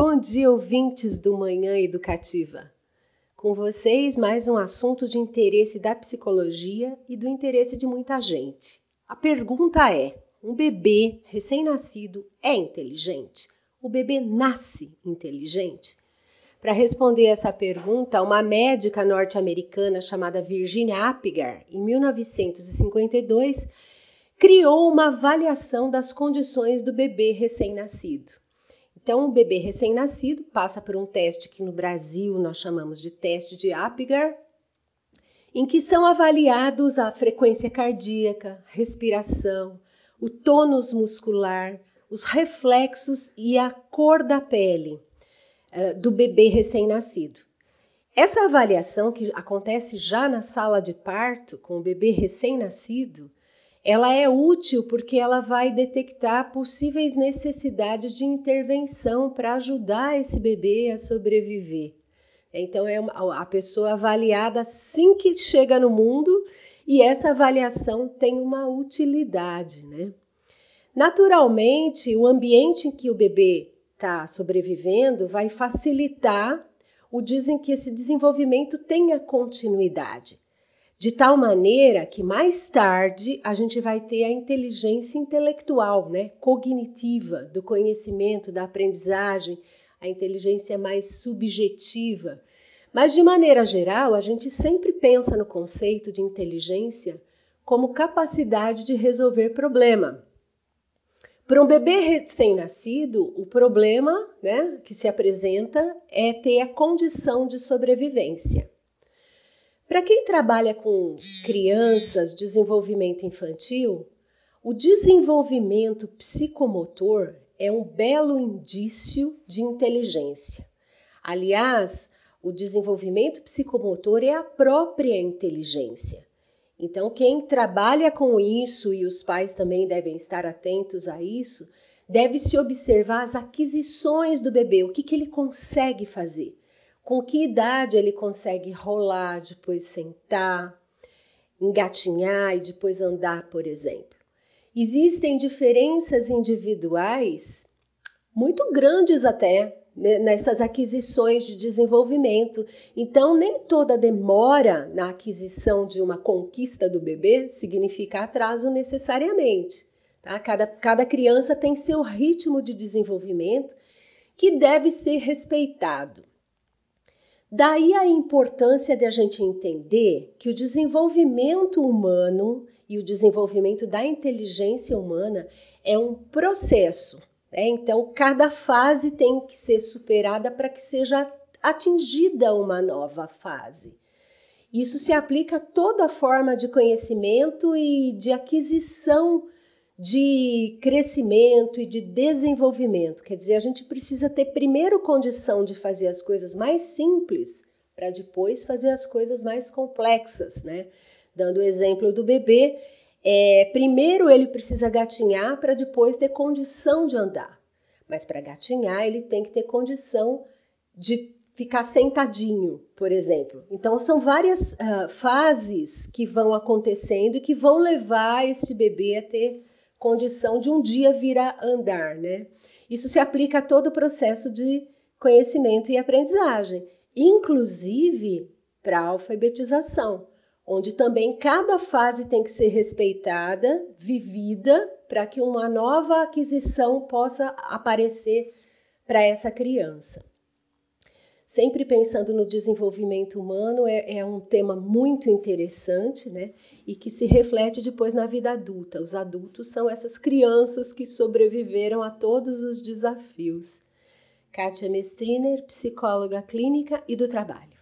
Bom dia, ouvintes do Manhã Educativa. Com vocês, mais um assunto de interesse da psicologia e do interesse de muita gente. A pergunta é: um bebê recém-nascido é inteligente? O bebê nasce inteligente? Para responder essa pergunta, uma médica norte-americana chamada Virginia Apgar, em 1952, criou uma avaliação das condições do bebê recém-nascido. Então, o bebê recém-nascido passa por um teste que no Brasil nós chamamos de teste de Apgar, em que são avaliados a frequência cardíaca, respiração, o tônus muscular, os reflexos e a cor da pele uh, do bebê recém-nascido. Essa avaliação, que acontece já na sala de parto com o bebê recém-nascido, ela é útil porque ela vai detectar possíveis necessidades de intervenção para ajudar esse bebê a sobreviver. Então, é uma, a pessoa avaliada assim que chega no mundo e essa avaliação tem uma utilidade, né? Naturalmente, o ambiente em que o bebê está sobrevivendo vai facilitar o dizem que esse desenvolvimento tenha continuidade de tal maneira que mais tarde a gente vai ter a inteligência intelectual, né, cognitiva, do conhecimento, da aprendizagem, a inteligência mais subjetiva. Mas de maneira geral, a gente sempre pensa no conceito de inteligência como capacidade de resolver problema. Para um bebê recém-nascido, o problema né, que se apresenta é ter a condição de sobrevivência. Para quem trabalha com crianças, desenvolvimento infantil, o desenvolvimento psicomotor é um belo indício de inteligência. Aliás, o desenvolvimento psicomotor é a própria inteligência. Então, quem trabalha com isso, e os pais também devem estar atentos a isso, deve se observar as aquisições do bebê, o que, que ele consegue fazer com que idade ele consegue rolar, depois sentar, engatinhar e depois andar, por exemplo. Existem diferenças individuais muito grandes até né, nessas aquisições de desenvolvimento. Então, nem toda demora na aquisição de uma conquista do bebê significa atraso necessariamente. Tá? Cada, cada criança tem seu ritmo de desenvolvimento que deve ser respeitado. Daí a importância de a gente entender que o desenvolvimento humano e o desenvolvimento da inteligência humana é um processo. Né? Então, cada fase tem que ser superada para que seja atingida uma nova fase. Isso se aplica a toda forma de conhecimento e de aquisição de crescimento e de desenvolvimento. Quer dizer, a gente precisa ter primeiro condição de fazer as coisas mais simples para depois fazer as coisas mais complexas, né? Dando o exemplo do bebê, é, primeiro ele precisa gatinhar para depois ter condição de andar. Mas para gatinhar ele tem que ter condição de ficar sentadinho, por exemplo. Então são várias uh, fases que vão acontecendo e que vão levar esse bebê a ter condição de um dia vir a andar, né? Isso se aplica a todo o processo de conhecimento e aprendizagem, inclusive para a alfabetização, onde também cada fase tem que ser respeitada, vivida, para que uma nova aquisição possa aparecer para essa criança sempre pensando no desenvolvimento humano, é, é, um tema muito interessante, né? E que se reflete depois na vida adulta. Os adultos são essas crianças que sobreviveram a todos os desafios. Kátia Mestriner, psicóloga clínica e do trabalho.